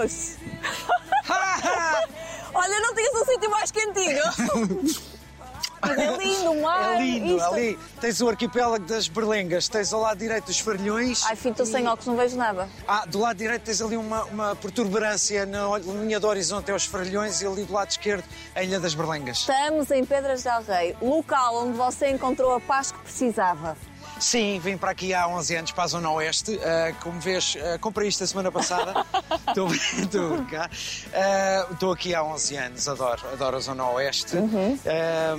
Deus! Olha, não tinhas um sítio mais quentinho. É lindo o mar. É lindo, isto- ali tens o arquipélago das Berlengas, tens ao lado direito os Farlhões. Ai, filho, estou sem óculos, não vejo nada. Ah, do lado direito tens ali uma, uma protuberância na linha do horizonte aos Farlhões e ali do lado esquerdo a Ilha das Berlengas. Estamos em Pedras del Rei, local onde você encontrou a paz que precisava. Sim, vim para aqui há 11 anos, para a Zona Oeste. Ah, como vês, ah, comprei isto a semana passada. Estou. Ah, Estou aqui há 11 anos, adoro, adoro a Zona Oeste. Ah,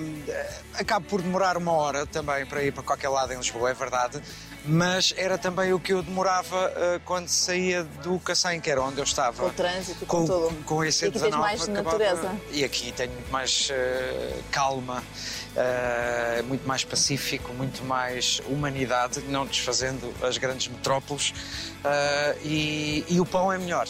acabo por demorar uma hora também para ir para qualquer lado em Lisboa, é verdade. Mas era também o que eu demorava quando saía do Cacém, que era onde eu estava. Com o trânsito, com tudo. Com esse E aqui tens mais natureza. E aqui tenho muito mais calma, ah, muito mais pacífico, muito mais humanidade, não desfazendo as grandes metrópoles. ah, e, e o pão é melhor.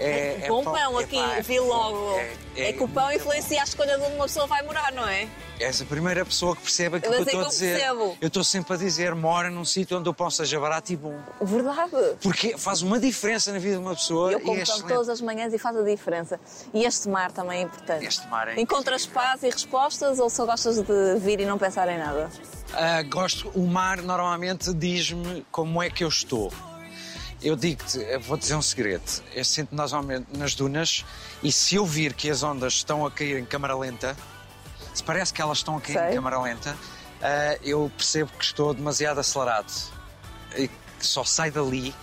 É, Bom pão aqui, epá, é vi logo. é- É, é que o pão influencia a escolha de onde uma pessoa vai morar, não é? És a primeira pessoa que percebe aquilo Eu que eu estou a dizer. percebo. Eu estou sempre a dizer, mora num sítio onde o pão seja barato e bom. Verdade. Porque faz uma diferença na vida de uma pessoa Eu é pão todas as manhãs e faz a diferença. E este mar também é importante. Este mar é Encontras paz e respostas ou só gostas de vir e não pensar em nada? Ah, gosto, o mar normalmente diz-me como é que eu estou. Eu digo-te, vou dizer um segredo. Eu sinto normalmente nas dunas e se eu vir que as ondas estão a cair em câmara lenta, se parece que elas estão a cair Sei. em câmara lenta, ah, eu percebo que estou demasiado acelerado. E que só sai dali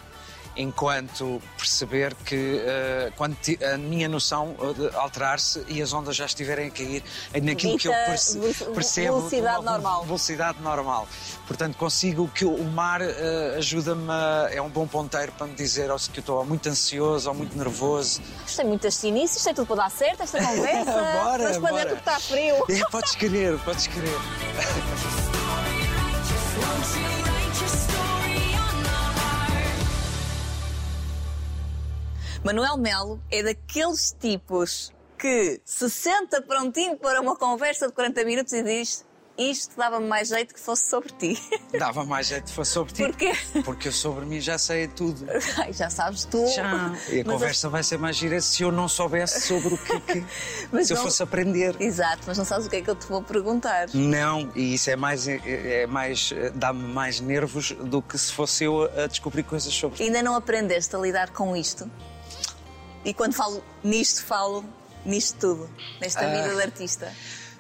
enquanto perceber que ah, quando a minha noção de alterar-se e as ondas já estiverem a cair é naquilo que eu Dita perce- percebo velocidade normal. velocidade normal. Portanto, consigo que o mar eh, ajuda-me, a- é um bom ponteiro para me dizer ou se que eu estou muito ansioso ou muito nervoso. Gostei muito deste início, isto é tudo para dar certo, esta conversa. Bora, Mas para bora. dentro que está frio. É, podes querer, podes querer. Manuel Melo é daqueles tipos que se senta prontinho para uma conversa de 40 minutos e diz isto dava-me mais jeito que fosse sobre ti. Dava mais jeito se fosse sobre ti. Porquê? Porque eu sobre mim já sei tudo. Ai, já sabes tu. Já. E a Mas conversa vai ser mais gira se eu não soubesse sobre o que, que Mas se eu não- fosse aprender. Exato, mas não sabes o que é que eu te vou perguntar. Não, e isso é mais, é mais dá-me mais nervos do que se fosse eu a descobrir coisas sobre Ainda não aprendeste a lidar com isto? E quando falo nisto, falo nisto tudo, nesta Ah. vida de artista.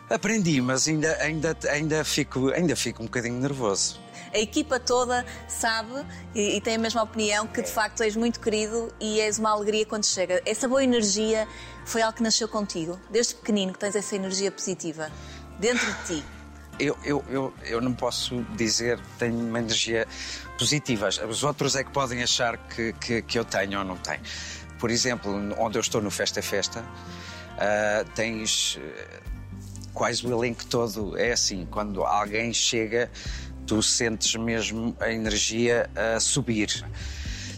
Aprendi, mas ainda, ainda, ainda, fico, ainda fico um bocadinho nervoso. A equipa toda sabe e, e tem a mesma opinião que de facto és muito querido e és uma alegria quando chega. Essa boa energia foi algo que nasceu contigo, desde pequenino que tens essa energia positiva dentro de ti. Eu, eu, eu, eu não posso dizer que tenho uma energia positiva. Os outros é que podem achar que, que, que eu tenho ou não tenho. Por exemplo, onde eu estou no Festa Festa, ah, tens eh, quase o elenco todo. É assim, quando alguém chega, tu sentes mesmo a energia a subir.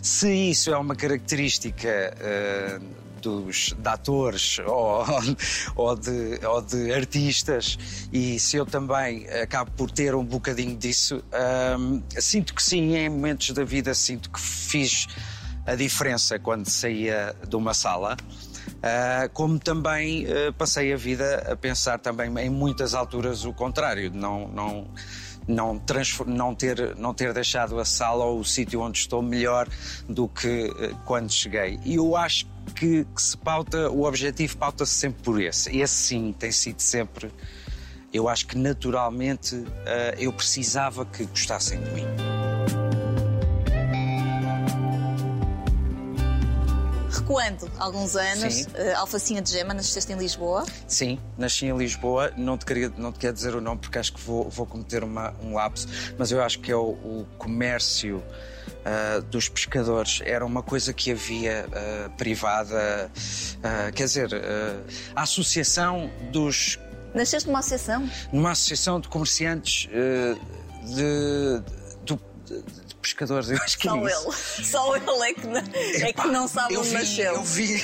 Se isso é uma característica eh, dos de atores ou, ou, de, ou de artistas e se eu também acabo por ter um bocadinho disso, sinto que sim, em momentos da vida sinto que fiz a diferença quando saía de uma sala. Ah, como também ah, passei a vida a pensar também em muitas alturas o contrário, de não, não, não, não, ter, não ter deixado a sala ou o sítio onde estou melhor do que ah, quando cheguei. E eu acho que, que se pauta, o objetivo pauta-se sempre por esse. Esse sim tem sido sempre. Eu acho que naturalmente eu precisava que gostassem de mim. Recuando alguns anos, eh, Alfacinha de Gema, nasceste em Lisboa. Sim, nasci em Lisboa, não te, queria, não te quero dizer o nome porque acho que vou, vou cometer uma- um lapso, mas eu acho que é o, o comércio ah, dos pescadores, era uma coisa que havia ah, privada, ah, quer dizer, a associação dos. Nasceste numa associação? numa associação de comerciantes ah, de, do- de pescadores, eu acho que Só é ele. Só ele é que, não- é que não sabe onde vi, nasceu. Eu vi,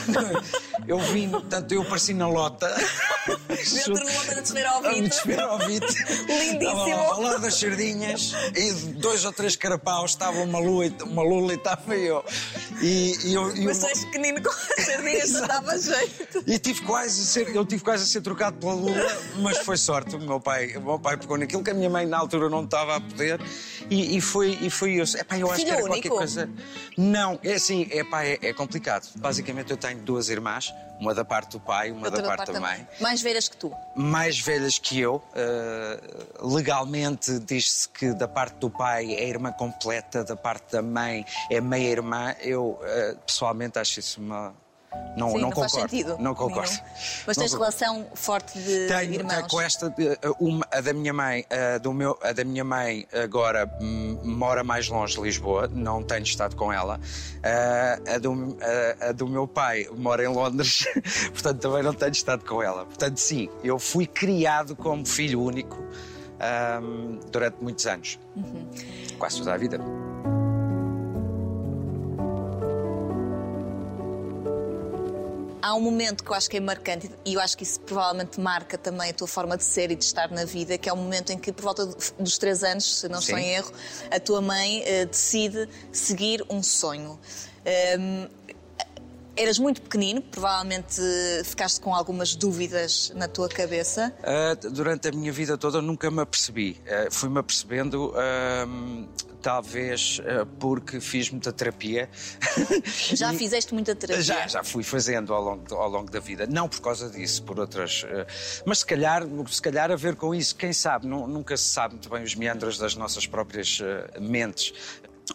eu vi, portanto, eu apareci na lota. Dentro de uma para descer ao vidro. Lindíssimo. Estava ao lado das sardinhas e dois ou três carapaus, estava uma lua, e- uma lula e estava eu. E, e eu, e Mas eu- és pequenino com as sardinhas, não dava jeito. e tive quase a ser, eu tive quase a ser trocado pela Lula, mas foi sorte. O meu pai, o meu pai pegou naquilo que a minha mãe na altura não estava a poder e, e foi, e foi eu. Epá, eu acho Filho que era único? qualquer coisa. Não, é assim, epá, é, é complicado. Basicamente eu tenho duas irmãs, uma da parte do pai, uma Outra da parte da mãe. Mais velhas que tu. mais velhas que eu. Uh, legalmente diz-se que da parte do pai é irmã completa, da parte da mãe é meia irmã. Eu uh, pessoalmente acho isso uma. Não, Sim, não, não, faz concordo. sentido. Não concordo. Nenhum. Mas Não tens concordo. relação forte de Tenho, irmãos. tenho com esta, uh, uma, a da minha mãe, uh, do meu, a da minha mãe agora hum, mora mais longe de Lisboa, não tenho estado com ela. Uh, a, do, uh, a do meu pai mora em Londres, portanto também não tenho estado com ela. Portanto, sim, eu fui criado como filho único hum, durante muitos anos, Uhum. quase toda a vida. Um momento que eu acho que é marcante e eu acho que isso provavelmente marca também a tua forma de ser e de estar na vida, que é o momento em que, por volta dos três anos, se não estou em erro, a tua mãe eh, decide seguir um sonho. Ehm, eras muito pequenino, provavelmente ficaste com algumas dúvidas na tua cabeça. Uh, durante a minha vida toda nunca me apercebi. Uh, Fui-me apercebendo, um, talvez uh, porque fiz muita terapia. Já fizeste muita terapia? Já, já fui fazendo ao longo, ao longo da vida. Não por causa disso, por outras. uh, mas se calhar, se calhar a ver com isso, quem sabe, nu- nunca se sabe muito bem os meandros das nossas próprias uh, mentes.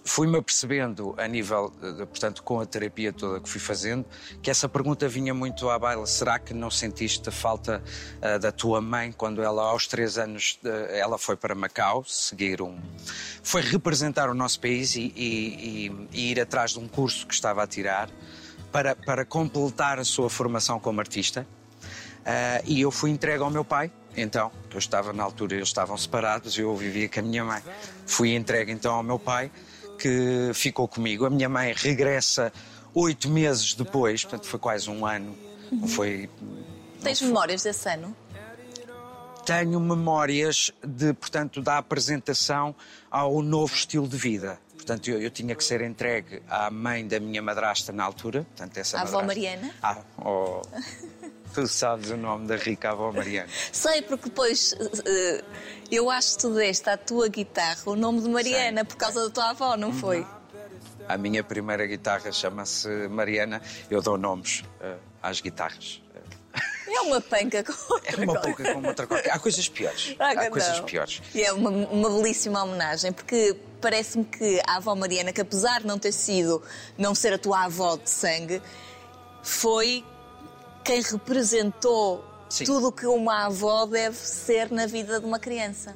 Fui-me apercebendo, a nível, portanto, com a terapia toda que fui fazendo, que essa pergunta vinha muito à baila. Será que não sentiste a falta uh, da tua mãe quando ela, aos três anos, uh, ela foi para Macau seguir um. Foi representar o nosso país e, e- e- e ir atrás de um curso que estava a tirar para, para completar a sua formação como artista. Ah, e eu fui entregue ao meu pai, então, eu estava na altura, eles estavam separados, eu vivia com a minha mãe. Fui entregue então ao meu pai, que ficou comigo. A minha mãe regressa oito meses depois, portanto foi quase um ano. Não Foi Tens memórias desse ano? tenho memórias de, portanto, da apresentação ao novo estilo de vida. Portanto, eu, eu tinha que ser entregue à mãe da minha madrasta na altura. Portanto, essa À avó Mariana? Ah, oh, tu sabes o nome da rica avó Mariana. Sei, porque depois eh, eu acho que tu deste à tua guitarra o nome de Mariana por causa da tua avó, não foi? A minha primeira guitarra chama-se Mariana. Eu dou nomes eh, às guitarras. É uma panca com É outra uma coisa. pouca como outra coisa. Há coisas piores. Ah, Há coisas não. piores. E é uma, uma belíssima homenagem, porque parece-me que a avó Mariana, que apesar de não ter sido, não ser a tua avó de sangue, foi quem representou Sim. tudo o que uma avó deve ser na vida de uma criança.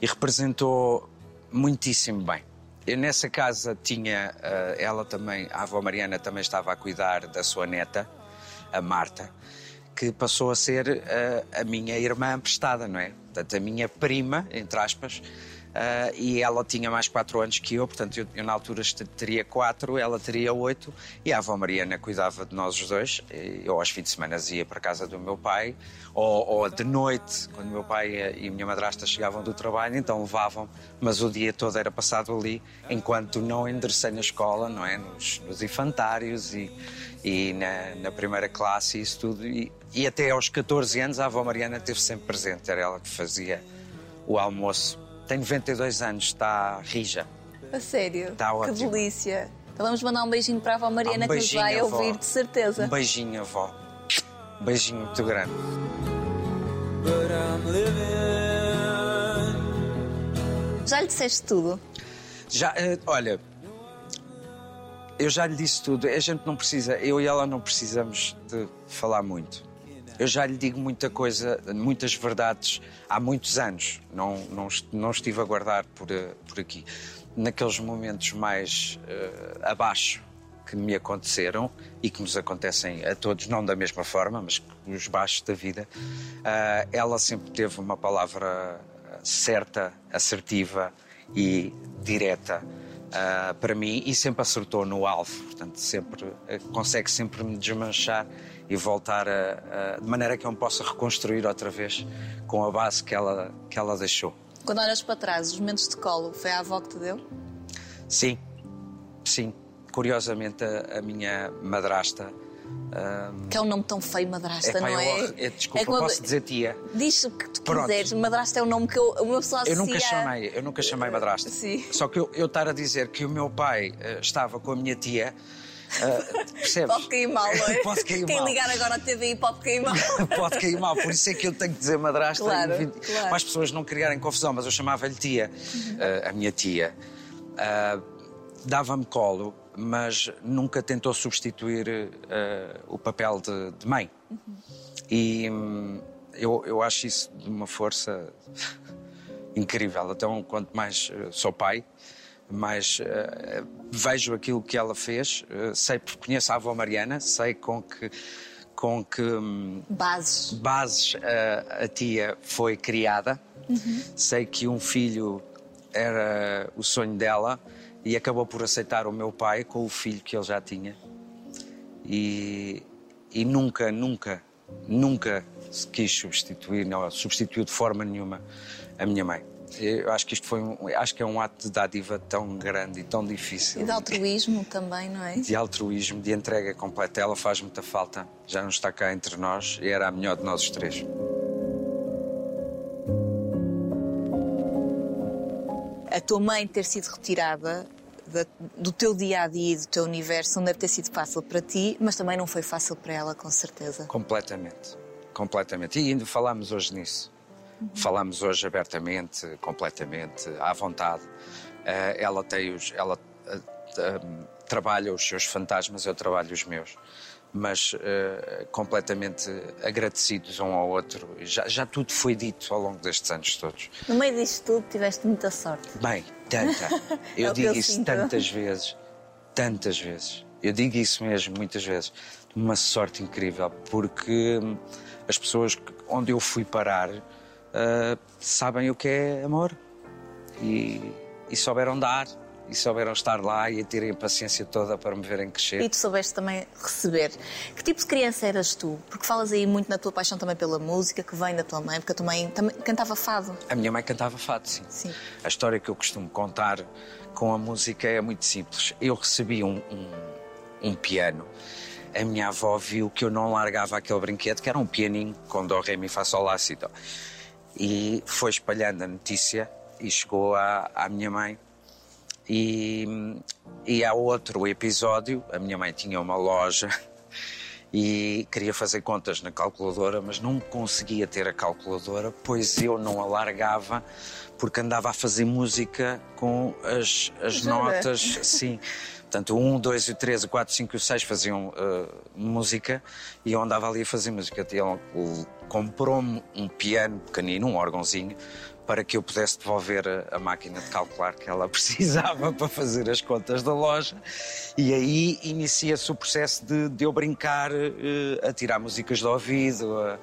e representou muitíssimo bem. Eu nessa casa tinha, eh, ela também, a avó Mariana também estava a cuidar da sua neta, a Marta, que passou a ser eh, a minha irmã emprestada, não é? Portanto, a minha prima, entre aspas, eh, e ela tinha mais quatro anos que eu, portanto, eu, eu na altura teria quatro, ela teria oito, e a avó Mariana cuidava de nós os dois. E Eu aos fins de semana ia para casa do meu pai, ou, ou de noite, quando meu pai e a minha madrasta chegavam do trabalho, então levavam, mas o dia todo era passado ali, enquanto não enderecei na escola, não é? Nos, nos infantários e, e na, na primeira classe e isso tudo. E, e até aos 14 anos a avó Mariana esteve sempre presente, era ela que fazia o almoço. Tem 92 anos, está rija. A sério? Tá que ótimo. delícia. Então vamos mandar um beijinho para a avó Mariana Um que nos vai avó. ouvir, de certeza. Um beijinho, avó. Um beijinho muito grande. Já lhe disseste tudo? Já, eh, olha, eu já lhe disse tudo. A gente não precisa, eu e ela não precisamos de falar muito. Eu já lhe digo muita coisa, muitas verdades há muitos anos. Não, não, não estive a guardar por, eh, por aqui. Naqueles momentos mais eh, abaixo que me aconteceram e que nos acontecem a todos, não da mesma forma, mas os baixos da vida, ah, ela sempre teve uma palavra certa, assertiva e direta ah, para mim e sempre acertou no alvo. Portanto, sempre, consegue sempre me desmanchar e voltar a, a- de maneira que eu me possa reconstruir outra vez com a base que ela, que ela deixou. Quando olhas para trás, os momentos de colo, foi a avó que te deu? Sim, sim. Curiosamente, a, a minha madrasta. ah, Que é um nome tão feio, madrasta, epá, não eu é? hor- é, desculpa, como- posso dizer tia. Diz o que tu Pronto. quiseres, madrasta é um nome que eu, uma pessoa Eu associa... nunca chamei, eu nunca chamei madrasta. Sim. Só que eu, eu estar a dizer que o meu pai eh, estava com a minha tia, eh, percebes? Pode cair mal, não é? pode cair Quem mal. ligar agora à TVI pode cair mal. Pode cair mal, por isso é que eu tenho que dizer madrasta Claro, e- claro. para as pessoas não criarem confusão, mas eu chamava-lhe tia, eh, a minha tia. Ah, Dava-me colo, mas nunca tentou substituir o papel de, de mãe. E hum, eu, eu acho isso de uma força incrível. Então, quanto mais sou pai, mais eh, vejo aquilo que ela fez, eh, sei porque conheço a avó Mariana, sei com que com que hum, Bases. bases a, a tia foi criada. Sei que um filho era o sonho dela e acabou por aceitar o meu pai com o filho que ele já tinha. E, e nunca, nunca, nunca se quis substituir, não substituiu de forma nenhuma a minha mãe. Eu acho que isto foi um, acho que é um ato de dádiva tão grande e tão difícil E de altruísmo também, não é? de altruísmo, de entrega completa. Ela faz muita falta, já não está cá entre nós e era a melhor de nós os três. A tua mãe ter sido retirada da- do teu dia a dia e do teu universo não deve ter sido fácil para ti, mas também não foi fácil para ela, com certeza. Completamente. Completamente. E ainda falámos hoje nisso. Falámos hoje abertamente, completamente, à vontade. Eh, ela tem os. Ela eh, eh, trabalha os seus fantasmas, eu trabalho os meus. Mas completamente agradecidos um ao outro. Já, já tudo foi dito ao longo destes anos todos. No meio disto tudo, tiveste muita sorte. Bem, tanta. É Eu que digo eu isso sinto. tantas vezes. Tantas vezes. Eu digo isso mesmo, muitas vezes. Uma sorte incrível, porque as pessoas onde eu fui parar ah, sabem o que é amor. E, e souberam dar, e souberam estar lá e terem a paciência toda para me verem crescer. E tu soubeste também receber. Que tipo de criança eras tu? Porque falas aí muito na tua paixão também pela música, que vem da tua mãe, porque a tua mãe também cantava fado. A minha mãe cantava fado, sim. Sim. A história que eu costumo contar com a música é muito simples. Eu recebi um, um, um piano. A minha avó viu que eu não largava aquele brinquedo, que era um pianinho com dó, ré, mi, fá, sol, lá, si, dó. E foi espalhando a notícia e chegou à, à minha mãe. E, e há outro episódio, a minha mãe tinha uma loja e queria fazer contas na calculadora, mas não conseguia ter a calculadora, pois eu não a largava porque andava a fazer música com as, as Jura? notas, sim. Portanto, o 1, 2, o 3, o 4, 5 e o 6 faziam uh, música e eu andava ali a fazer música. Ele comprou-me um piano pequenino, um órgãozinho, para que eu pudesse devolver a, máquina de calcular que ela precisava para fazer as contas da loja. E aí inicia-se o processo de, de eu brincar, eh, a tirar músicas do ouvido, a,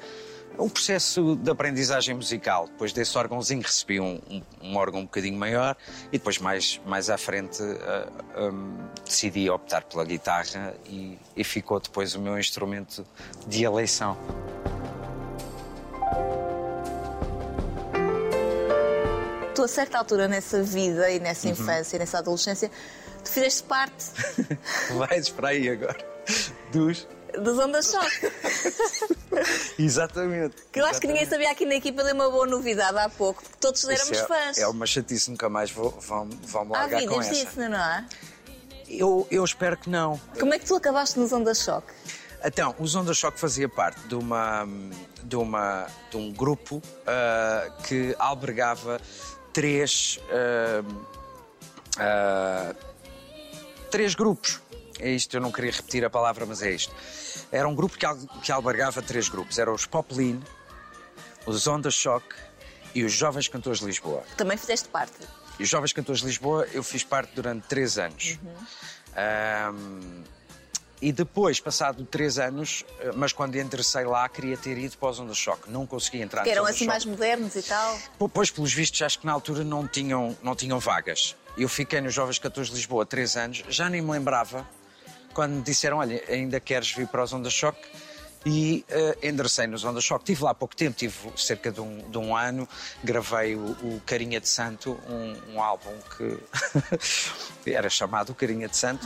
um processo de aprendizagem musical. Depois desse órgãozinho recebi um, um, um órgão um bocadinho maior e depois mais, mais à frente ah, hum, decidi optar pela guitarra e, e ficou depois o meu instrumento de eleição. Tu, a certa altura nessa vida e nessa Uhum. infância e nessa adolescência, tu fizeste parte Vais para aí agora. Dos. das ondas choque. Exatamente. Que eu acho que ninguém sabia aqui na equipa deu uma boa novidade há pouco, porque todos éramos é, fãs. É uma chatice, nunca mais vou, vão, vão me largar com essa. disso, não é? Eu, eu espero que não. Como é que tu acabaste nos ondas choque? Então, os Onda Choque fazia parte de, uma, de, uma, de um grupo ah, que albergava três, ah, ah, três grupos. É isto, eu não queria repetir a palavra, mas é isto. Era um grupo que, al- que albergava três grupos. Eram os Poplin, os Onda Choque e os Jovens Cantores de Lisboa. Também fizeste parte. E os Jovens Cantores de Lisboa eu fiz parte durante três anos. Ahm, e depois, passado três anos, eh, mas quando entressei lá, queria ter ido para os Onda Choque. Não consegui entrar Que eram assim mais modernos e tal. Po- Pois, pelos vistos, acho que na altura não tinham, não tinham vagas. Eu fiquei nos Jovens 14 de Lisboa três anos, já nem me lembrava quando me disseram: olha, ainda queres vir para os Onda Choque? E uh, enderecei nos Onda Choque. Estive lá há pouco tempo, tive cerca de um, de um ano, gravei o, o Carinha de Santo, um, um álbum que era chamado Carinha de Santo.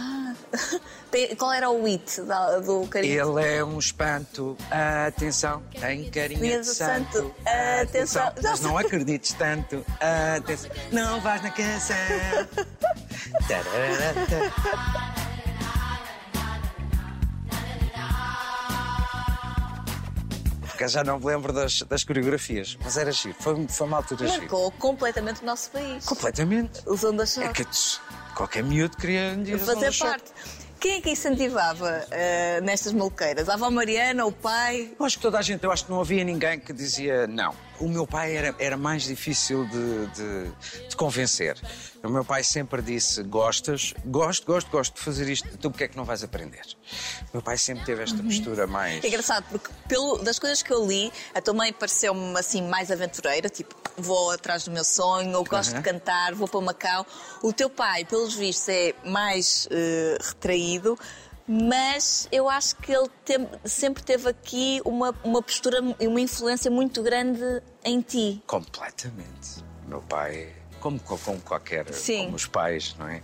Tem- Qual era o hit da- do carinho? Ele é um espanto, atenção, tem carinha Carinha de de santo, santo, atenção. Mas não acredites tanto, atenção, não vais na canção. Porque já não me lembro das, das coreografias, mas era giro, foi, foi uma altura giro. Marcou completamente o nosso país. Completamente. Os ondas É que tch, qualquer miúdo queria fazer parte. Quem é que incentivava eh, nestas maluqueiras? A avó Mariana, o pai? Eu acho que toda a gente, eu acho que não havia ninguém que dizia não. O meu pai era, era mais difícil de, de, de convencer. O meu pai sempre disse: Gostas? Gosto, gosto, gosto de fazer isto. Tu porque é que não vais aprender? O meu pai sempre teve esta postura mais. É engraçado, porque pelo, das coisas que eu li, a tua mãe pareceu-me assim mais aventureira, tipo, vou atrás do meu sonho, ou gosto Aham. de cantar, vou para Macau. O teu pai, pelos vistos, é mais eh, retraído, mas eu acho que ele tem- sempre teve aqui uma, uma postura e uma influência muito grande em ti. Completamente. O meu pai, como, como qualquer. Sim. Como os pais, não é?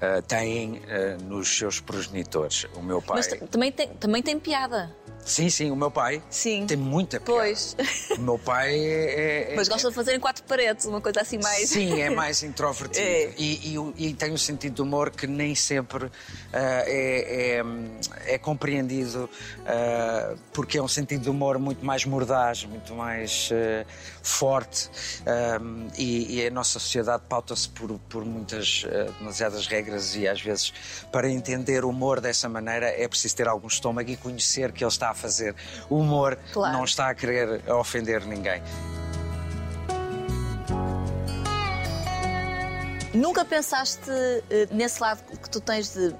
Ah, têm ah, nos seus progenitores. O meu pai. Mas também tem, também tem piada. Sim, sim, o meu pai Sim. tem muita piada. Pois. O meu pai é. é- Mas gosta de fazer em quatro paredes, uma coisa assim mais. Sim, é mais introvertido. É. E, e e tem um sentido de humor que nem sempre ah, é, é- é compreendido, ah, porque é um sentido de humor muito mais mordaz, muito mais ah, forte. Ah, e, e a nossa sociedade pauta-se por, por muitas, demasiadas regras, e às vezes, para entender o humor dessa maneira, é preciso ter algum estômago e conhecer que ele está a fazer humor, Claro. não está a querer ofender ninguém. Nunca pensaste eh, nesse lado que tu tens de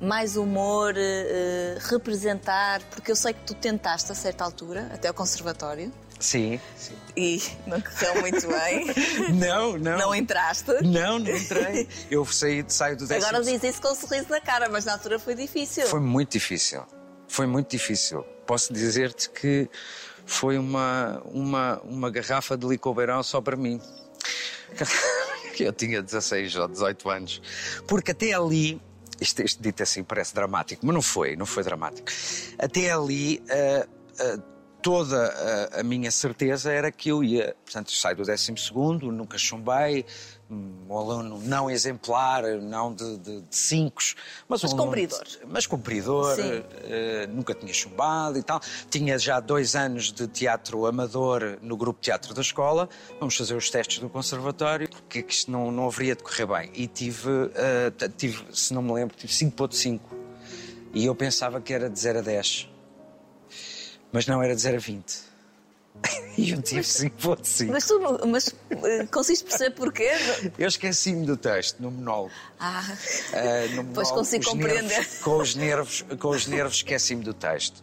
mais humor, eh, eh, representar, porque eu sei que tu tentaste a certa altura, até ao conservatório, Sim, sim. e não correu muito bem. Não, não. não entraste. Não, não entrei. Eu saí, saio do décimo. Agora diz isso com um sorriso na cara, mas na altura foi difícil. Foi muito difícil. Foi muito difícil. Posso dizer-te que foi uma, uma, uma garrafa de licor beirão só para mim. Eu tinha 16 ou 18 anos. Porque até ali. Isto, isto dito assim parece dramático, mas não foi, não foi dramático. Até ali. ah, ah, Toda a, a minha certeza era que eu ia, portanto, saio do 12, nunca chumbei, um aluno não exemplar, não de, de, de cinco, mas, Mas um cumpridor. mas cumpridor, Sim. eh, nunca tinha chumbado e tal. Tinha já dois anos de teatro amador no grupo de teatro da escola. Vamos fazer os testes do conservatório, porque que isto não, não haveria de correr bem. E tive, t- tive, se não me lembro, tive 5.5. E eu pensava que era de 0 a 10. Mas não era de 0 a 20. e eu tive 5.5. Mas tu mas, eh, conseguiste perceber porquê? Eu esqueci-me do texto, no monólogo. Ah, Ah, no Pois monólogo, consigo compreender. nervos- com os nervos, com os nervos esqueci-me do texto.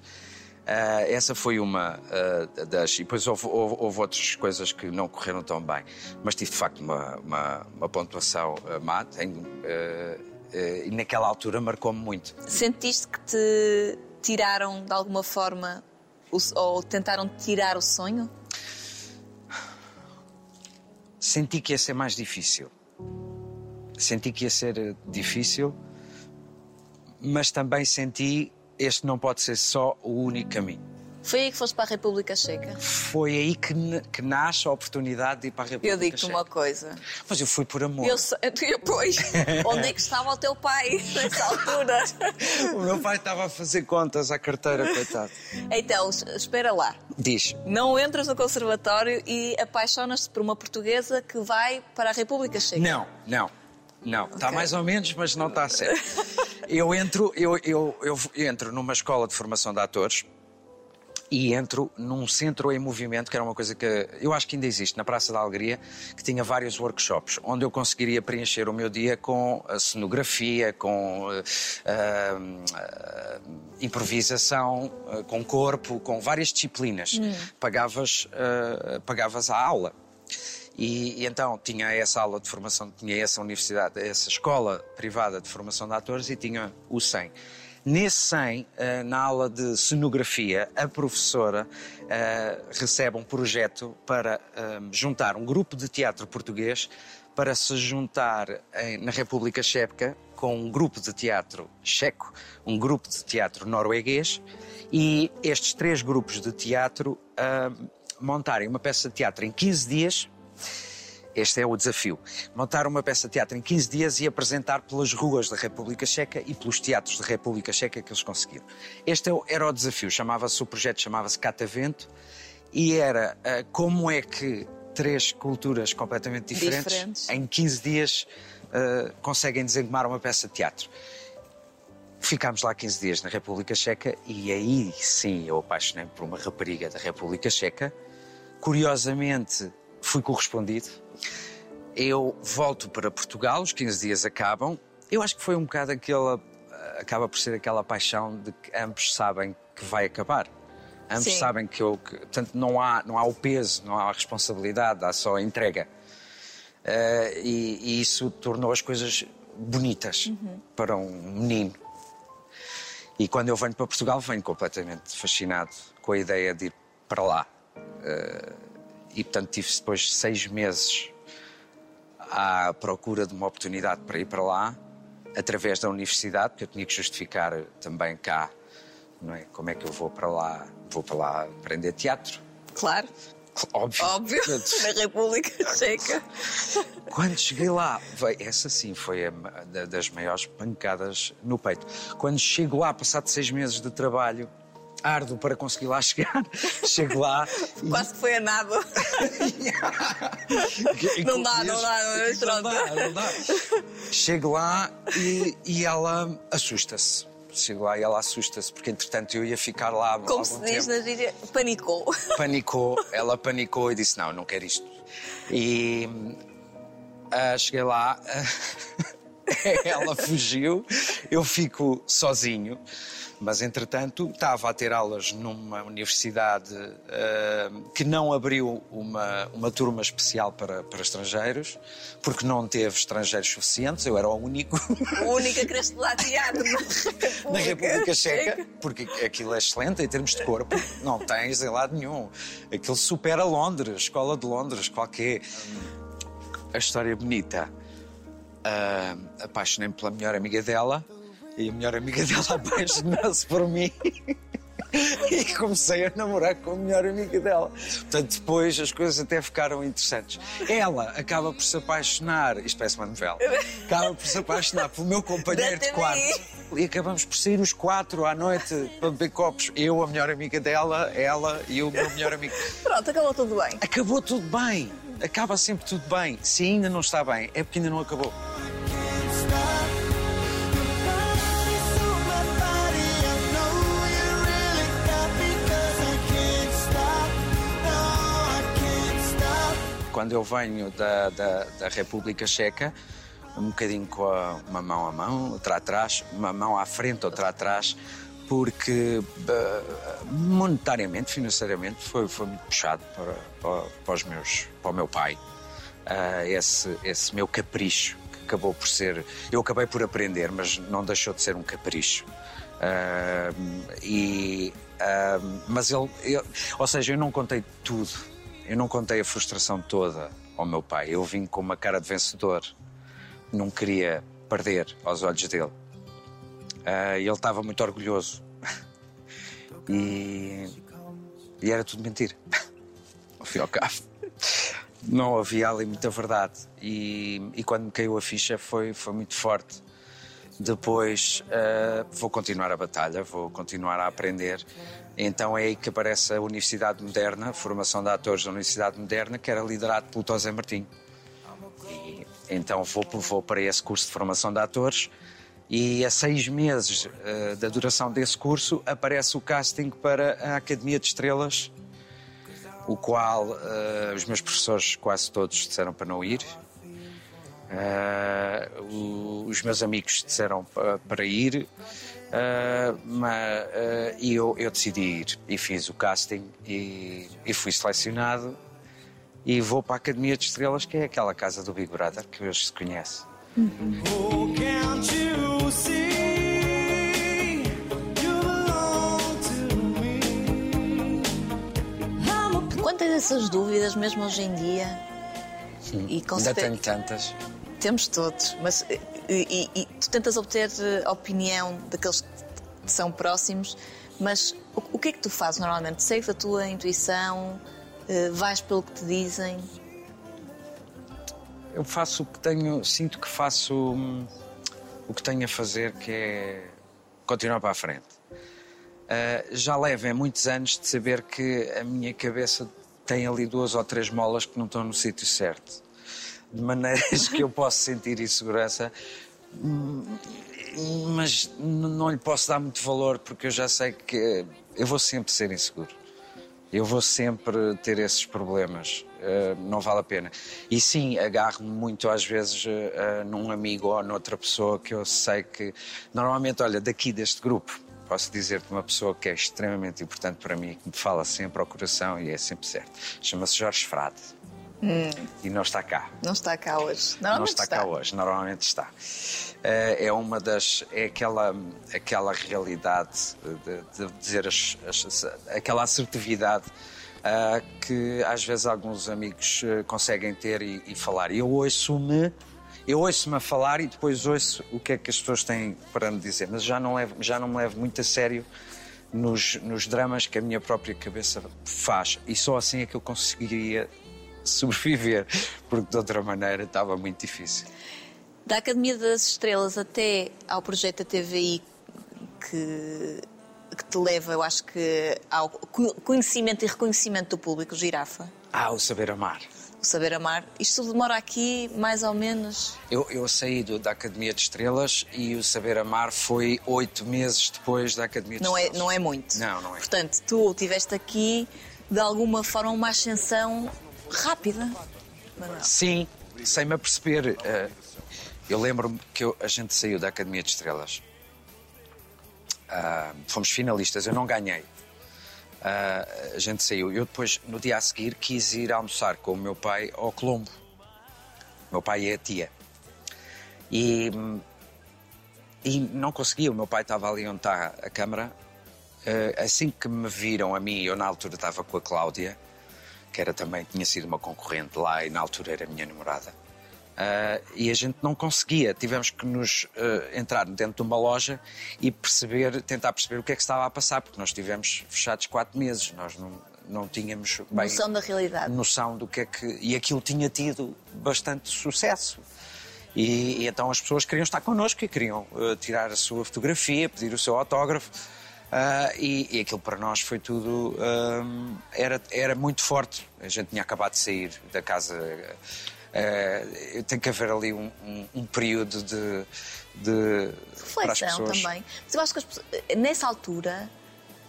Ah, essa foi uma ah, das. E depois houve, houve- houve outras coisas que não correram tão bem. Mas tive de facto uma, uma, uma pontuação ah, má. Tenho, e naquela altura marcou-me muito. sentiste que te tiraram de alguma forma ou tentaram tirar o sonho? Senti que ia ser mais difícil. Senti que ia ser eh, difícil, mas também senti este não pode ser só o único caminho. Foi aí que foste para a República Checa? Foi aí que, que nasce a oportunidade de ir para a República Eu digo-te Checa. uma coisa. Mas eu fui por amor. Eu sei, depois, onde é que estava o teu pai nessa altura? O meu pai estava a fazer contas à carteira, coitado. Então, espera lá. Diz. Não entras no conservatório e apaixonas-te por uma portuguesa que vai para a República Checa. Não, não, não. Está Ok. mais ou menos, mas não está certo. Eu entro, eu, eu, eu entro numa escola de formação de atores e entro num centro em movimento, que era uma coisa que eu acho que ainda existe, na Praça da Alegria, que tinha vários workshops, onde eu conseguiria preencher o meu dia com a cenografia, com eh, ah, ah, improvisação, ah, com corpo, com várias disciplinas. Pagavas, ah, pagavas a aula. E, e então tinha essa aula de formação, tinha essa universidade, essa escola privada de formação de atores e tinha o 100. Nesse 100, eh, na aula de cenografia, a professora eh, recebe um projeto para eh, juntar um grupo de teatro português para se juntar na República Checa com um grupo de teatro checo, um grupo de teatro norueguês e estes três grupos de teatro montarem uma peça de teatro em 15 dias este é o desafio. Montar uma peça de teatro em 15 dias e apresentar pelas ruas da República Checa e pelos teatros da República Checa que eles conseguiram. Este é era o desafio. Chamava-se o projeto chamava-se Catavento e era ah, como é que três culturas completamente diferentes, Diferentes. em 15 dias ah, conseguem desengomar uma peça de teatro. Ficámos lá 15 dias na República Checa e aí sim eu apaixonei-me por uma rapariga da República Checa. Curiosamente, fui correspondido. Eu volto para Portugal, os 15 dias acabam. Eu acho que foi um bocado aquela. acaba por ser aquela paixão de que ambos sabem que vai acabar. Ambos Sim. sabem que eu. Que, portanto, não há, não há o peso, não há a responsabilidade, há só a entrega. Eh, e, e isso tornou as coisas bonitas para um menino. E quando eu venho para Portugal, venho completamente fascinado com a ideia de ir para lá. Eh, e, portanto, tive depois seis meses à procura de uma oportunidade para ir para lá, através da universidade, porque eu tinha que justificar também cá, não é? Como é que eu vou para lá? Vou para lá aprender teatro. Claro, Óbvio. óbvio, na República Checa. Quando cheguei lá, essa sim foi a das maiores pancadas no peito. Quando chego lá, passado seis meses de trabalho árduo para conseguir lá chegar, chego lá e Quase que foi a nada. Não dá, não dá, não é? dá, não dá. Chego lá e, e ela assusta-se. Chego lá e ela assusta-se, porque entretanto eu ia ficar lá Como se diz tempo. na gíria, panicou. Panicou, ela panicou e disse: Não, não quero isto. E ah, cheguei lá, ela fugiu, eu fico sozinho. Mas, entretanto, estava a ter aulas numa universidade ah, que não abriu uma, uma turma especial para, para estrangeiros, porque não teve estrangeiros suficientes, eu era o único. O único a querer estudar teatro na República Checa, porque aquilo é excelente em termos de corpo, não tens em lado nenhum. Aquilo supera Londres, Escola de Londres, qualquer. A história é bonita. Ah, Apaixonei-me pela melhor amiga dela e a melhor amiga dela apaixonou-se por mim. E comecei a namorar com a melhor amiga dela. Portanto, depois as coisas até ficaram interessantes. Ela acaba por se apaixonar, isto parece uma novela, acaba por se apaixonar pelo meu companheiro de quarto. E acabamos por sair os quatro à noite para beber copos. Eu, a melhor amiga dela, ela e o meu melhor amigo. Pronto, acabou tudo bem. Acabou tudo bem. Acaba sempre tudo bem. Se ainda não está bem, é porque ainda não acabou. Quando eu venho da, da, da República Checa, um bocadinho com a, uma mão à mão, outra atrás, uma mão à frente, outra atrás, porque eh, monetariamente, financeiramente, foi, foi muito puxado para, para, para os meus, para o meu pai. Ah, esse, esse meu capricho, que acabou por ser. Eu acabei por aprender, mas não deixou de ser um capricho. Ah, e, ah, mas ele, ele- Ou seja, eu não contei tudo. Eu não contei a frustração toda ao meu pai. Eu vim com uma cara de vencedor. Não queria perder aos olhos dele. E ele estava muito orgulhoso. E, e era tudo mentira. Ao fim ao cabo. Não havia ali muita verdade. E, e quando me caiu a ficha foi, foi muito forte. Depois ah, vou continuar a batalha, vou continuar a aprender. Então é aí que aparece a Universidade Moderna, a formação de atores da Universidade Moderna, que era liderado pelo Tosé Martim. E, então vou, vou para esse curso de formação de atores e a seis meses eh, da duração desse curso aparece o casting para a Academia de Estrelas, o qual eh, os meus professores quase todos disseram para não ir. O- os meus amigos disseram pa- para ir, eh, mas, eh, e eu, eu decidi ir e fiz o casting e, e fui selecionado e vou para a Academia de Estrelas, que é aquela casa do Big Brother que hoje se conhece. Oh, can't you see? You belong to me. I'm a Quando tens essas dúvidas, mesmo hoje em dia, e com Ainda tenho tantas. Temos todos, mas e, e- e tu tentas obter eh, a opinião daqueles que são próximos, mas o, o que é que tu fazes normalmente? Segues a tua intuição? Eh, vais pelo que te dizem? Eu faço o que tenho, sinto que faço hum, o que tenho a fazer, que é continuar para a frente. Ah, já levo em muitos anos de saber que a minha cabeça tem ali duas ou três molas que não estão no sítio certo. De maneiras que eu posso sentir insegurança, mas não lhe posso dar muito valor porque eu já sei que eu vou sempre ser inseguro. Eu vou sempre ter esses problemas, eh, não vale a pena. E sim, agarro-me muito às vezes eh, eh, num amigo ou noutra pessoa que eu sei que. Normalmente, olha, daqui deste grupo, posso dizer-te uma pessoa que é extremamente importante para mim, que me fala sempre ao coração e é sempre certo. Chama-se Jorge Frade. E não está cá. Não está cá hoje. Não Normalmente está, cá hoje, normalmente está. Eh, É uma das. É aquela, aquela realidade de, de dizer as, as- aquela assertividade ah, que às vezes alguns amigos eh, conseguem ter e, e falar. Eu ouço-me. Eu ouço-me a falar e depois ouço o que é que as pessoas têm para me dizer, mas já não, levo, já não me levo muito a sério nos, nos dramas que a minha própria cabeça faz. E só assim é que eu conseguiria sobreviver, porque de outra maneira estava muito difícil. Da Academia das Estrelas até ao projeto da TVI que, que te leva, eu acho que, ao co- conhecimento e reconhecimento do público, Girafa, Ah, o saber amar. o saber amar. Isto demora aqui mais ou menos. Eu, eu saí do- da Academia de Estrelas e o saber amar foi oito meses depois da Academia de Não é, Estrelas. não é muito. Não, não é. Portanto, tu tiveste aqui, de alguma forma, uma ascensão rápida. Manuel. Sim, sem-me aperceber. eh, eu lembro-me que eu- a gente saiu da Academia de Estrelas. Ah, fomos finalistas, eu não ganhei. Ah, a gente saiu. Eu depois, no dia a seguir, quis ir almoçar com o meu pai ao Colombo. Meu pai e a tia. E, e não conseguia. O meu pai estava ali onde está a câmara. Ah, assim que me viram a mim, eu na altura estava com a Cláudia, que era também, tinha sido uma concorrente lá e na altura era a minha namorada. Ah, e a gente não conseguia. Tivemos que nos ah, entrar dentro de uma loja e perceber, tentar perceber o que é que estava a passar, porque nós estivemos fechados quatro meses. Nós não, não tínhamos bem Noção da realidade. noção do que é que. E aquilo tinha tido bastante sucesso. E, e então as pessoas queriam estar connosco e queriam eh, tirar a sua fotografia, pedir o seu autógrafo. Ah, e, e aquilo para nós foi tudo. era, era muito forte. A gente tinha acabado de sair da casa. eh, tem que haver ali um, um- um período de. de Reflexão também. Mas eu acho que pessoas- nessa altura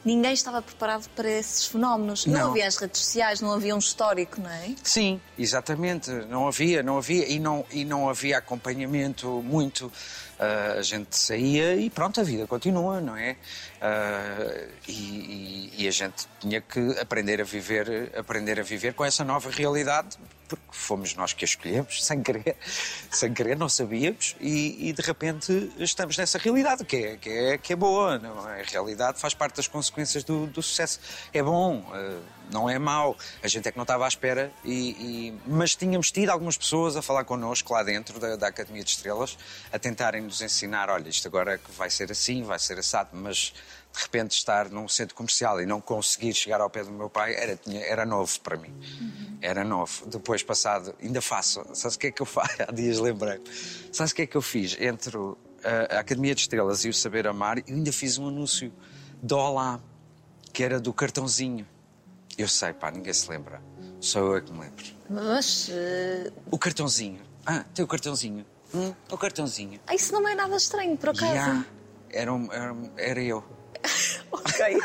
ninguém estava preparado para esses fenómenos. Não, Não. havia as redes sociais, não havia um histórico, não é? Sim, exatamente. Não havia, não havia e não, e não havia acompanhamento muito. Ah, a gente saía e pronto, a vida continua, não é? Ah, e, e- a gente tinha que aprender a viver, aprender a viver com essa nova realidade, porque fomos nós que a escolhemos, sem querer, sem querer, não sabíamos, e, e de repente estamos nessa realidade que é, que é, que é boa, não é? A realidade faz parte das consequências do, do sucesso. É bom, ah, não é mau. A gente é que não estava à espera, e, e- mas tínhamos tido algumas pessoas a falar connosco lá dentro da, da Academia de Estrelas, a tentarem nos ensinar: olha, isto agora é que vai ser assim, vai ser assado, mas de repente estar num centro comercial e não conseguir chegar ao pé do meu pai era, tinha- era novo para mim. Era novo. Depois, passado, ainda faço. Sabes o que é que eu faço? Há dias lembrei. Sabes o que é que eu fiz? Entre a, Academia de Estrelas e o Saber Amar, eu ainda fiz um anúncio do Olá, que era do cartãozinho. Eu sei, pá, ninguém se lembra. Só eu que me lembro. Mas eh, O cartãozinho. Ah, tem o cartãozinho. Hum, o cartãozinho. ah, isso não é nada estranho, por acaso. Era, um- era, um- era eu. Ok.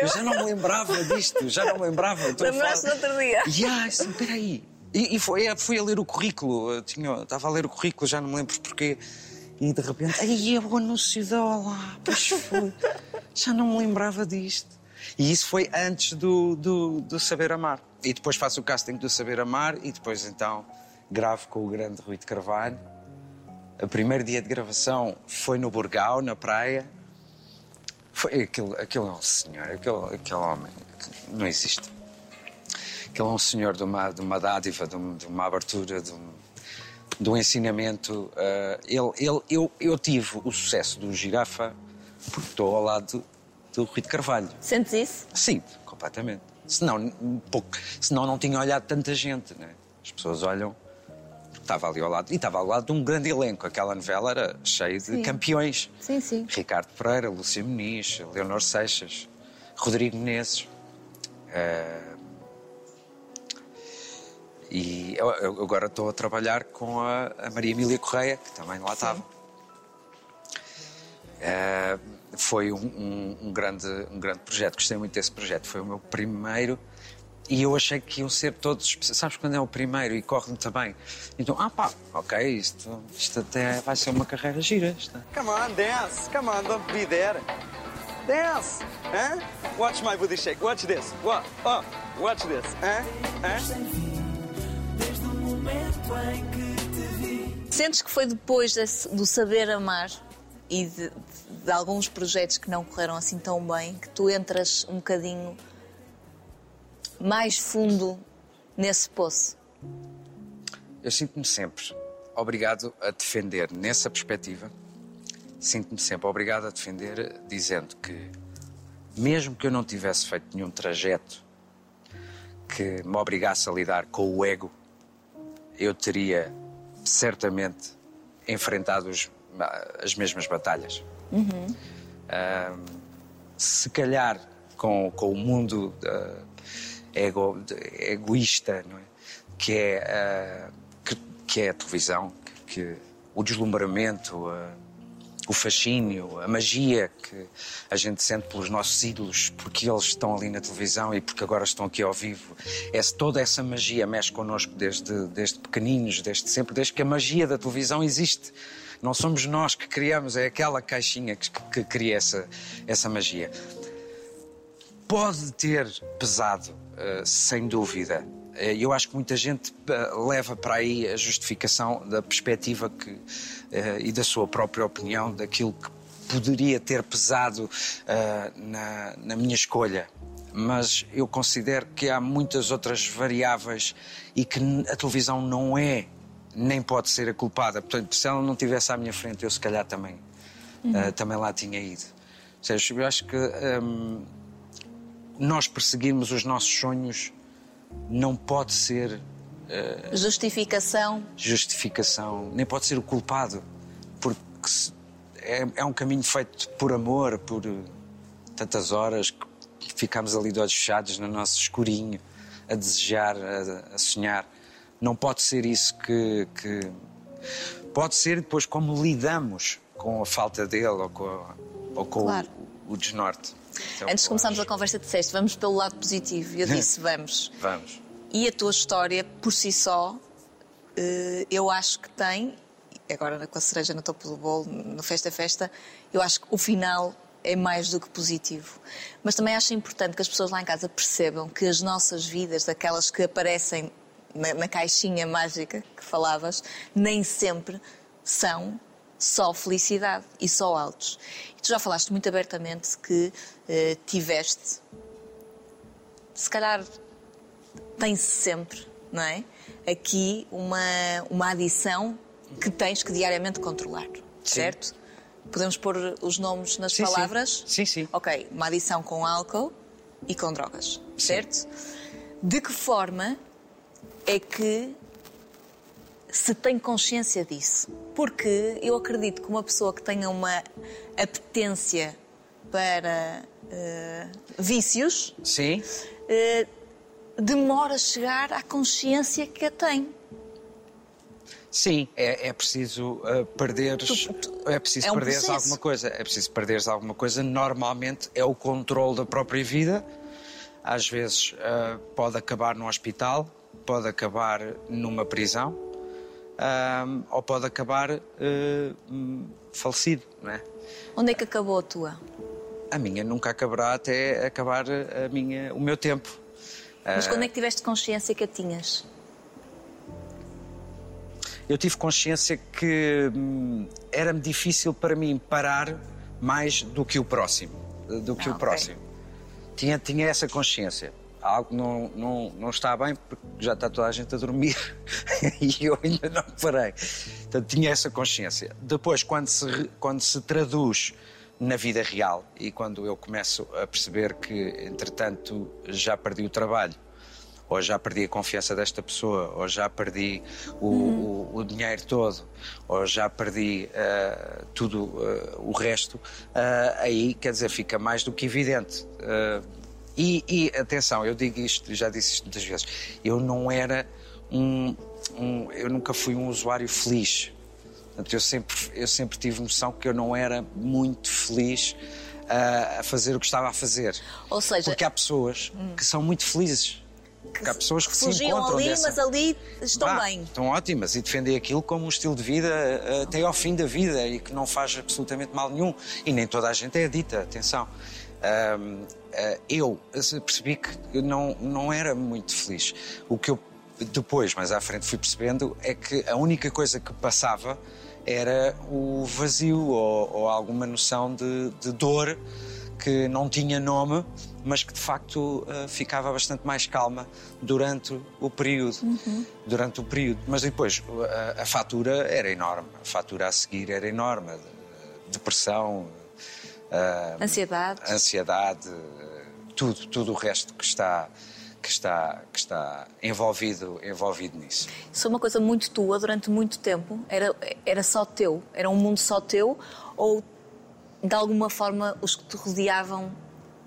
Eu já não me lembrava disto, já não me lembrava. A Lembraste no outro dia? Ya, assim, peraí. E, e foi, fui a ler o currículo, eu tinha, estava a ler o currículo, já não me lembro porquê. E de repente, ai, é o anúncio da Olá, pois foi. Já não me lembrava disto. E isso foi antes do, do, do Saber Amar. E depois faço o casting do Saber Amar e depois então gravo com o grande Rui de Carvalho. O primeiro dia de gravação foi no Burgal, na praia. Foi aquele, aquele é um senhor, aquele, aquele homem que não existe. Aquele é um senhor de uma, de uma dádiva, de, um- de uma abertura, de um, de um ensinamento. eh, ele, ele, eu, eu tive o sucesso do Girafa porque estou ao lado do Rui de Carvalho. Sentes isso? Sim, completamente. Senão, um pouco, senão não tinha olhado tanta gente, né? As pessoas olham estava ali ao lado. E estava ao lado de um grande elenco. Aquela novela era cheia de Sim. campeões. Sim, sim. Ricardo Pereira, Lúcia Muniz, Leonor Seixas, Rodrigo Menezes. Eh, E eu, eu agora estou a trabalhar com a, a Maria Emília Correia, que também lá estava. Eh, foi um, um- um grande, um grande projeto, gostei muito desse projeto. Foi o meu primeiro e eu achei que iam ser todos. Sabes quando é o primeiro e corre muito bem? Então, ah pá, ok, isto, isto até vai ser uma carreira gira. Isto. Come on, dance. Come on, don't be there. Dance. Huh? Watch my booty shake. Watch this. What? Oh, watch this. Huh? Huh? Desde o momento em que te vi. Sentes que foi depois desse- do saber amar e de, de alguns projetos que não correram assim tão bem que tu entras um bocadinho mais fundo nesse poço? Eu sinto-me sempre obrigado a defender nessa perspectiva. Sinto-me sempre obrigado a defender dizendo que, mesmo que eu não tivesse feito nenhum trajeto que me obrigasse a lidar com o ego, eu teria certamente enfrentado os- as mesmas batalhas. Ahm, se calhar com, com o mundo ah, ego- egoísta, não é? que, é, ah, que, que é a televisão, que, que o deslumbramento, ah, o fascínio, a magia que a gente sente pelos nossos ídolos, porque eles estão ali na televisão e porque agora estão aqui ao vivo. Toda essa magia mexe connosco desde, desde pequeninos, desde sempre, desde que a magia da televisão existe. Não somos nós que criamos, é aquela caixinha que, que cria essa, essa magia. Pode ter pesado, sem dúvida. Eh, Eu acho que muita gente eh, leva para aí a justificação da perspectiva que, eh, e da sua própria opinião daquilo que poderia ter pesado eh, na, na minha escolha. Mas eu considero que há muitas outras variáveis e que a televisão não é, nem pode ser a culpada. Portanto, se ela não estivesse à minha frente, eu se calhar também, eh, também lá tinha ido. Ou seja, eu acho que. hum, nós perseguirmos os nossos sonhos não pode ser Justificação justificação, nem pode ser o culpado, porque é, é um caminho feito por amor, por eh, tantas horas que ficamos ali de olhos fechados no nosso escurinho, a desejar, a, a sonhar. Não pode ser isso que, que- Pode ser depois como lidamos com a falta dele ou com, a- ou com Claro. o, o desnorte. Então, Antes de começarmos a conversa, disseste vamos pelo lado positivo. E eu disse vamos. Vamos. E a tua história, por si só, eh, eu acho que tem, agora com a cereja no topo do bolo, no Festa é Festa, eu acho que o final é mais do que positivo. Mas também acho importante que as pessoas lá em casa percebam que as nossas vidas, aquelas que aparecem na, na caixinha mágica que falavas, nem sempre são só felicidade e só altos. E tu já falaste muito abertamente que eh, tiveste, se calhar tem-se sempre, não é? Aqui uma, uma adição que tens que diariamente controlar, certo? Podemos pôr os nomes nas Sim, sim. palavras? Sim, sim. Ok, uma adição com álcool e com drogas, certo? De que forma é que se tem consciência disso? Porque eu acredito que uma pessoa que tenha uma apetência para eh, vícios Sim? eh, demora a chegar à consciência que a tem. Sim, é, é preciso uh, perderes. Tu- tu- é preciso é um perderes processo. alguma coisa. É preciso perderes alguma coisa. Normalmente é o controle da própria vida. Às vezes uh, pode acabar no hospital, pode acabar numa prisão, um, ou pode acabar uh, falecido, não é? Onde é que acabou a tua? A minha nunca acabará até acabar a minha, o meu tempo. Mas quando é que tiveste consciência que a tinhas? Eu tive consciência que hum, era-me difícil para mim parar mais do que o próximo. Do que Ah, o ok. próximo. Tinha, tinha essa consciência. Algo não, não, não está bem porque já está toda a gente a dormir e eu ainda não parei. Portanto, tinha essa consciência. Depois, quando se, quando se traduz na vida real e quando eu começo a perceber que, entretanto, já perdi o trabalho, ou já perdi a confiança desta pessoa, ou já perdi o, o- o dinheiro todo, ou já perdi ah, tudo ah, o resto, ah, aí quer dizer, fica mais do que evidente. Ah, e, e, atenção, eu digo isto, já disse isto muitas vezes, eu não era um. um- eu nunca fui um usuário feliz. Portanto, eu sempre, eu sempre tive noção que eu não era muito feliz ah, a fazer o que estava a fazer. Ou seja, Porque há pessoas que são muito felizes. Porque há pessoas que se encontram ali, dessa... mas ali estão Vá, bem. Estão ótimas e defendem aquilo como um estilo de vida eh, até ao fim da vida e que não faz absolutamente mal nenhum. E nem toda a gente é dita, atenção. Eh, eu percebi que não, não era muito feliz. O que eu depois, mais à frente, fui percebendo é que a única coisa que passava era o vazio ou, ou alguma noção de, de dor que não tinha nome, mas que de facto eh, ficava bastante mais calma durante o período. Durante o período. Mas depois a, a fatura era enorme. A fatura a seguir era enorme. De- Depressão, eh, Ansiedade. ansiedade, tudo, tudo o resto que está que está que está envolvido envolvido nisso. Isso foi uma coisa muito tua durante muito tempo? Era, era só teu? Era um mundo só teu? Ou, de alguma forma, os que te rodeavam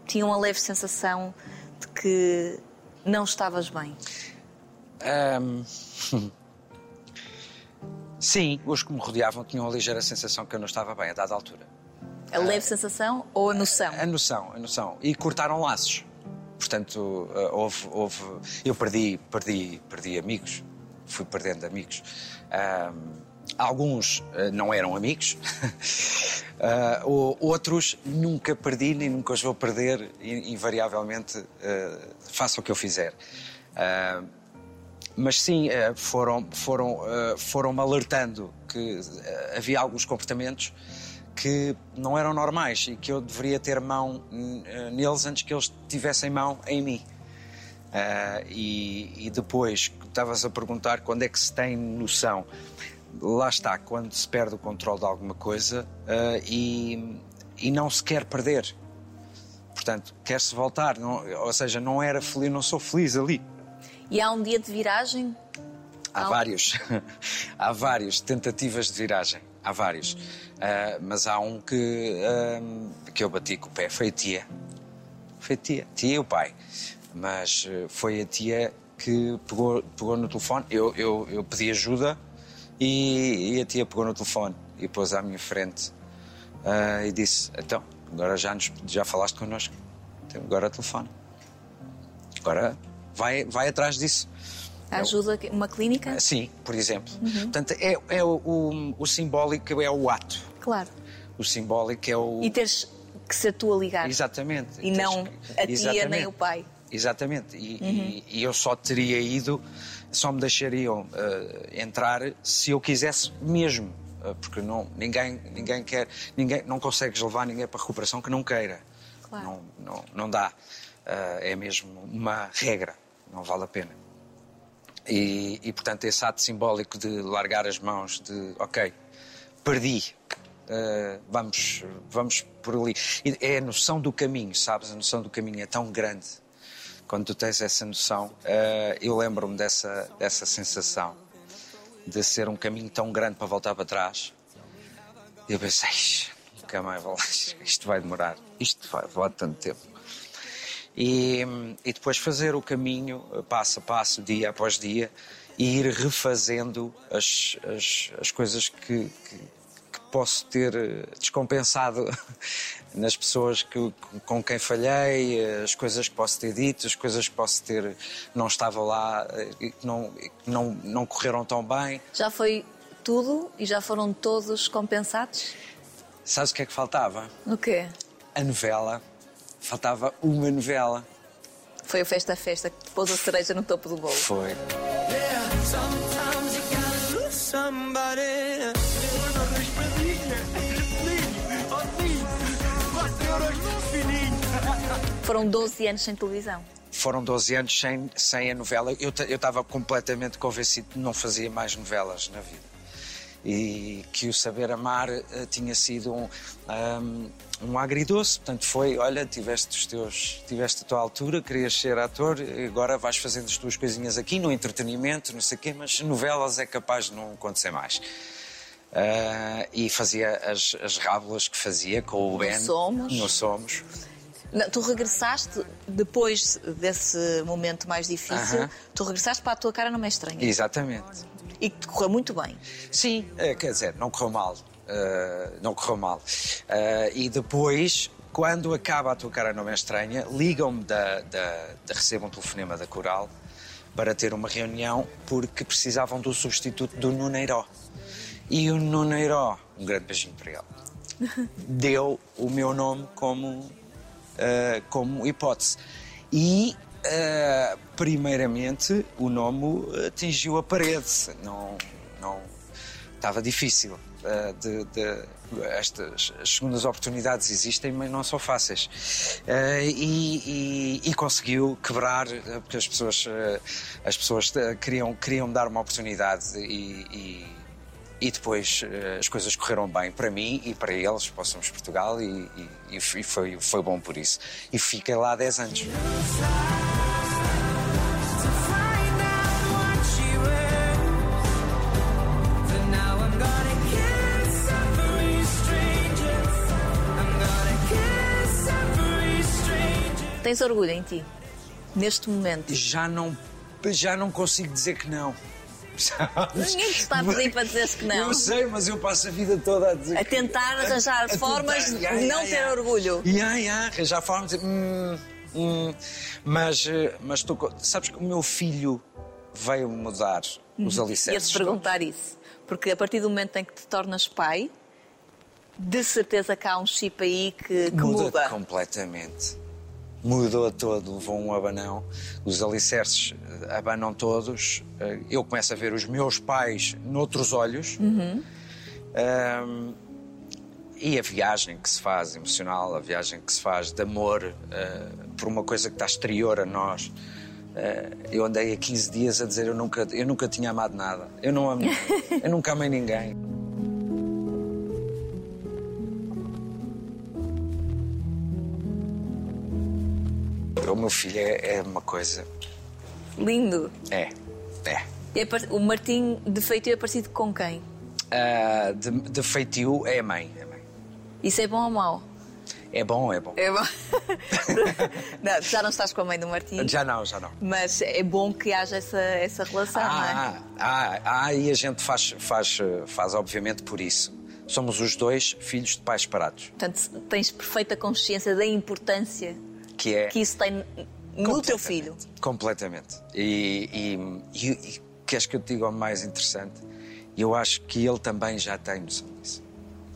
tinham a leve sensação de que não estavas bem? Ahm, Sim, os que me rodeavam tinham a ligeira sensação que eu não estava bem a dada altura. A leve sensação ou a noção? A noção, a noção. E cortaram laços. Portanto, eh, houve, houve. Eu perdi, perdi, perdi amigos. Fui perdendo amigos. Ahm, alguns eh, não eram amigos. Ah, o- outros nunca perdi nem nunca os vou perder, invariavelmente, eh, faça o que eu fizer. Ah, mas sim, foram, foram, foram-me alertando que havia alguns comportamentos que não eram normais e que eu deveria ter mão eh, neles antes que eles tivessem mão em mim. Ah, e, e depois, estavas a perguntar quando é que se tem noção. Lá está, quando se perde o controle de alguma coisa ah, e, e não se quer perder. Portanto, quer-se voltar. não- ou seja, não era feliz, não sou feliz ali. E há um dia de viragem? Há Há- vários. há vários tentativas de viragem. Há vários. Ah, mas há um que, ah, que eu bati com o pé. Foi a tia. Foi a tia. Tia e o pai. Mas eh, foi a tia que pegou, pegou no telefone. Eu, eu, eu pedi ajuda e, e a tia pegou no telefone e pôs à minha frente ah, e disse: Então, agora já, nos, já falaste connosco. Então, agora telefone. Agora vai, vai atrás disso. Ajuda uma clínica? Sim, por exemplo. Uhum. Portanto, é, é o, o, o simbólico é o ato. Claro. O simbólico é o. E teres que tu a ligar. Exatamente. E não que- a tia Exatamente. nem o pai. Exatamente. E, Uhum. e- e eu só teria ido, só me deixariam eh, entrar se eu quisesse mesmo. Eh, porque não, ninguém, ninguém quer, ninguém, não consegues levar ninguém para a recuperação que não queira. Claro. Não, não, não dá. Eh, é mesmo uma regra. Não vale a pena. E, e, portanto, esse ato simbólico de largar as mãos, de ok, perdi, eh, vamos, vamos por ali. É a noção do caminho, sabes? A noção do caminho é tão grande. Quando tu tens essa noção, eh, eu lembro-me dessa, dessa sensação de ser um caminho tão grande para voltar para trás. E eu pensei, "Ixi, nunca mais vou lá, isto vai demorar, isto vai levar tanto tempo. E, e depois fazer o caminho eh, passo a passo, dia após dia, e ir refazendo as, as, as coisas que, que posso ter eh, descompensado nas pessoas que, com quem falhei, eh, as coisas que posso ter dito, as coisas que posso ter não estava lá eh, e que não, não, não correram tão bem. Já foi tudo e já foram todos compensados? Sabes o que é que faltava? O quê? a novela, faltava uma novela. Foi o Festa Festa que pôs a cereja no topo do bolo. Foi. Yeah, Foram 12 anos sem televisão. Foram 12 anos sem, sem a novela. Eu ta- eu estava completamente convencido que não fazia mais novelas na vida. E que o Saber Amar eh, tinha sido um, ahm, um agridoce. Portanto, foi: olha, tiveste, os teus, tiveste a tua altura, querias ser ator, agora vais fazendo as tuas coisinhas aqui no entretenimento, não sei o quê, mas novelas é capaz de não acontecer mais. Ah, e fazia as, as rábulas que fazia com o Ben. Somos. No Somos. Não, tu regressaste, depois desse momento mais difícil, Aham. tu regressaste para a tua cara não é estranha. Exatamente. E que te correu muito bem. Sim, eh, quer dizer, não correu mal. eh, não correu mal. Eh, e depois, quando acaba a tua cara não é estranha, ligam-me da, da, da recebo um telefonema da Coral para ter uma reunião porque precisavam do substituto do Nuneiró. E o Nuneiró, um grande beijinho para ele, deu o meu nome como, eh, como hipótese. E, eh, primeiramente, o nome atingiu a parede. Não, não, estava difícil. eh, de, de- estas as segundas oportunidades existem, mas não são fáceis. Eh, e, e- e conseguiu quebrar, porque as pessoas, as pessoas queriam, queriam dar uma oportunidade e. e- e depois eh, as coisas correram bem para mim e para eles, Somos Portugal, e, e- e foi- foi, bom por isso. E fiquei lá há 10 anos. Tens orgulho em ti, neste momento. Já não, já não consigo dizer que não. Ninguém te está a pedir para dizeres que não. Eu sei, mas eu passo a vida toda a dizer A que- tentar arranjar a tentar, formas de não ya, ter ya. orgulho. Ya, ya, arranjar formas de dizer. "Hum, hum." Mas, eh, mas co- Sabes que o meu filho veio mudar os Ia-te alicerces. perguntar isso. Porque a partir do momento em que te tornas pai, de certeza que há um chip aí que, que muda, muda. completamente. Mudou todo, levou um abanão. Os alicerces eh, abanam todos. Eh, Eu começo a ver os meus pais noutros olhos. Uhum. Ahm, e a viagem que se faz emocional, a viagem que se faz de amor eh, por uma coisa que está exterior a nós. Eh, eu andei há 15 dias a dizer eu nunca, eu nunca tinha amado nada. Eu não amo, eu nunca amei ninguém. O meu filho é, é uma coisa. Lindo. É, é. É o Martim de feitio é parecido com quem? Ah, de, de feitio é a mãe. É, a mãe. Isso é bom ou mau? é bom, é bom. É bom. não, já não estás com a mãe do Martim. Já não, já não. Mas é bom que haja essa, essa relação, não é? Ah, ah, ah, e a gente faz, faz, faz, obviamente, por isso. Somos os dois filhos de pais separados. Portanto, tens perfeita consciência da importância Que é. que isso tem no teu filho. Completamente. E, e, e, queres que eu te diga o mais interessante? Eu acho que ele também já tem noção disso.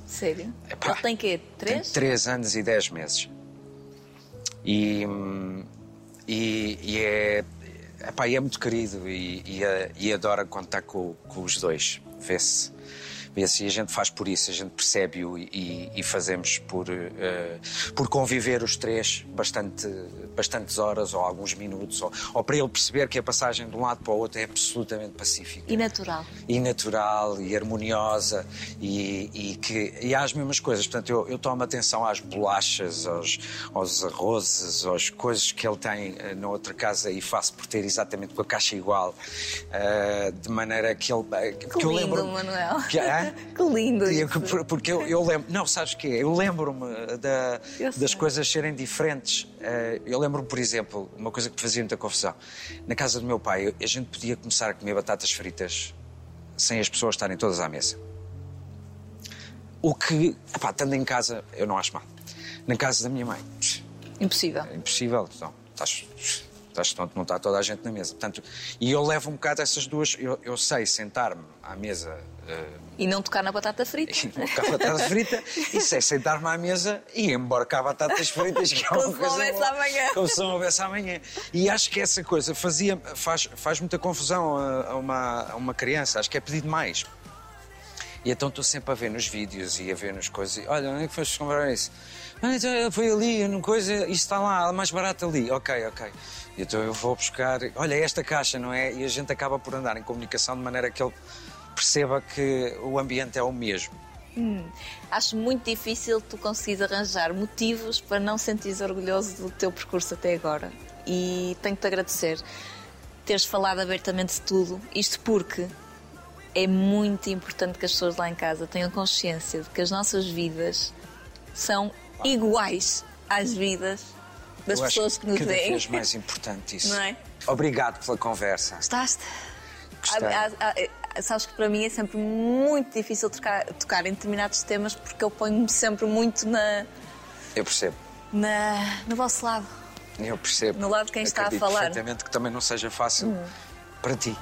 Sério? Epá, Ele tem quê? Tem Três? três anos e dez meses. E, e, e é, epá, é muito querido e, e, a- e adora está com, com os dois. Vê-se. Vê-se e a gente faz por isso, a gente percebe-o e, e- fazemos por, eh, por conviver os três bastante, bastantes horas ou alguns minutos, ou, ou para ele perceber que a passagem de um lado para o outro é absolutamente pacífica E natural. e natural e harmoniosa e, e que e há as mesmas coisas. Portanto, eu, eu tomo atenção às bolachas, aos, aos arrozes, às coisas que ele tem eh, na outra casa e faço por ter exatamente com a caixa igual, eh, de maneira que ele. Que porque eu lembro Manuel. Que? Que lindo eu- Porque eu, eu lembro. Não, sabes o quê? Eu lembro-me da- Eu sei. das coisas serem diferentes. Eh, Eu lembro-me, por exemplo, uma coisa que me fazia muita confusão. Na casa do meu pai, a gente podia começar a comer batatas fritas sem as pessoas estarem todas à mesa. O que, epá, estando em casa, eu não acho mal. Na casa da minha mãe, Impossível. é impossível. Então, estás, estás tonto, não está toda a gente na mesa. Portanto, e eu levo um bocado essas duas. Eu, eu sei sentar-me à mesa. E não tocar na batata frita. e não cá batata frita e sei sentar-me à mesa e embarcar batatas fritas que é uma Como se não coisa houvesse amanhã. como se não houvesse amanhã e acho que essa coisa fazia faz, faz muita confusão a, uma, a uma criança acho que é pedir demais e então estou sempre a ver nos vídeos e a ver nas coisas e, olha, onde é que foste comprar isso? Ah, então, foi ali, não coisa, isto está lá, mais barato ali. Ok, ok. E então eu vou buscar, olha, esta caixa, não é? E a gente acaba por andar em comunicação de maneira que ele perceba que o ambiente é o mesmo. Acho muito difícil tu conseguires arranjar motivos para não sentires orgulhoso do teu percurso até agora. E tenho-te agradecer teres falado abertamente de tudo. Isto porque é muito importante que as pessoas lá em casa tenham consciência de que as nossas vidas são iguais às vidas das Eu pessoas que nos cada veem. vez mais importante isso. Não é? Obrigado pela conversa. Gostaste? Gostei. Há- há- há- sabes que para mim é sempre muito difícil tocar, tocar em determinados temas porque eu ponho-me sempre muito na, Eu percebo. na, no vosso lado. Eu percebo. No lado de quem está a Acredito falar. Hum. perfeitamente que também não seja fácil para ti.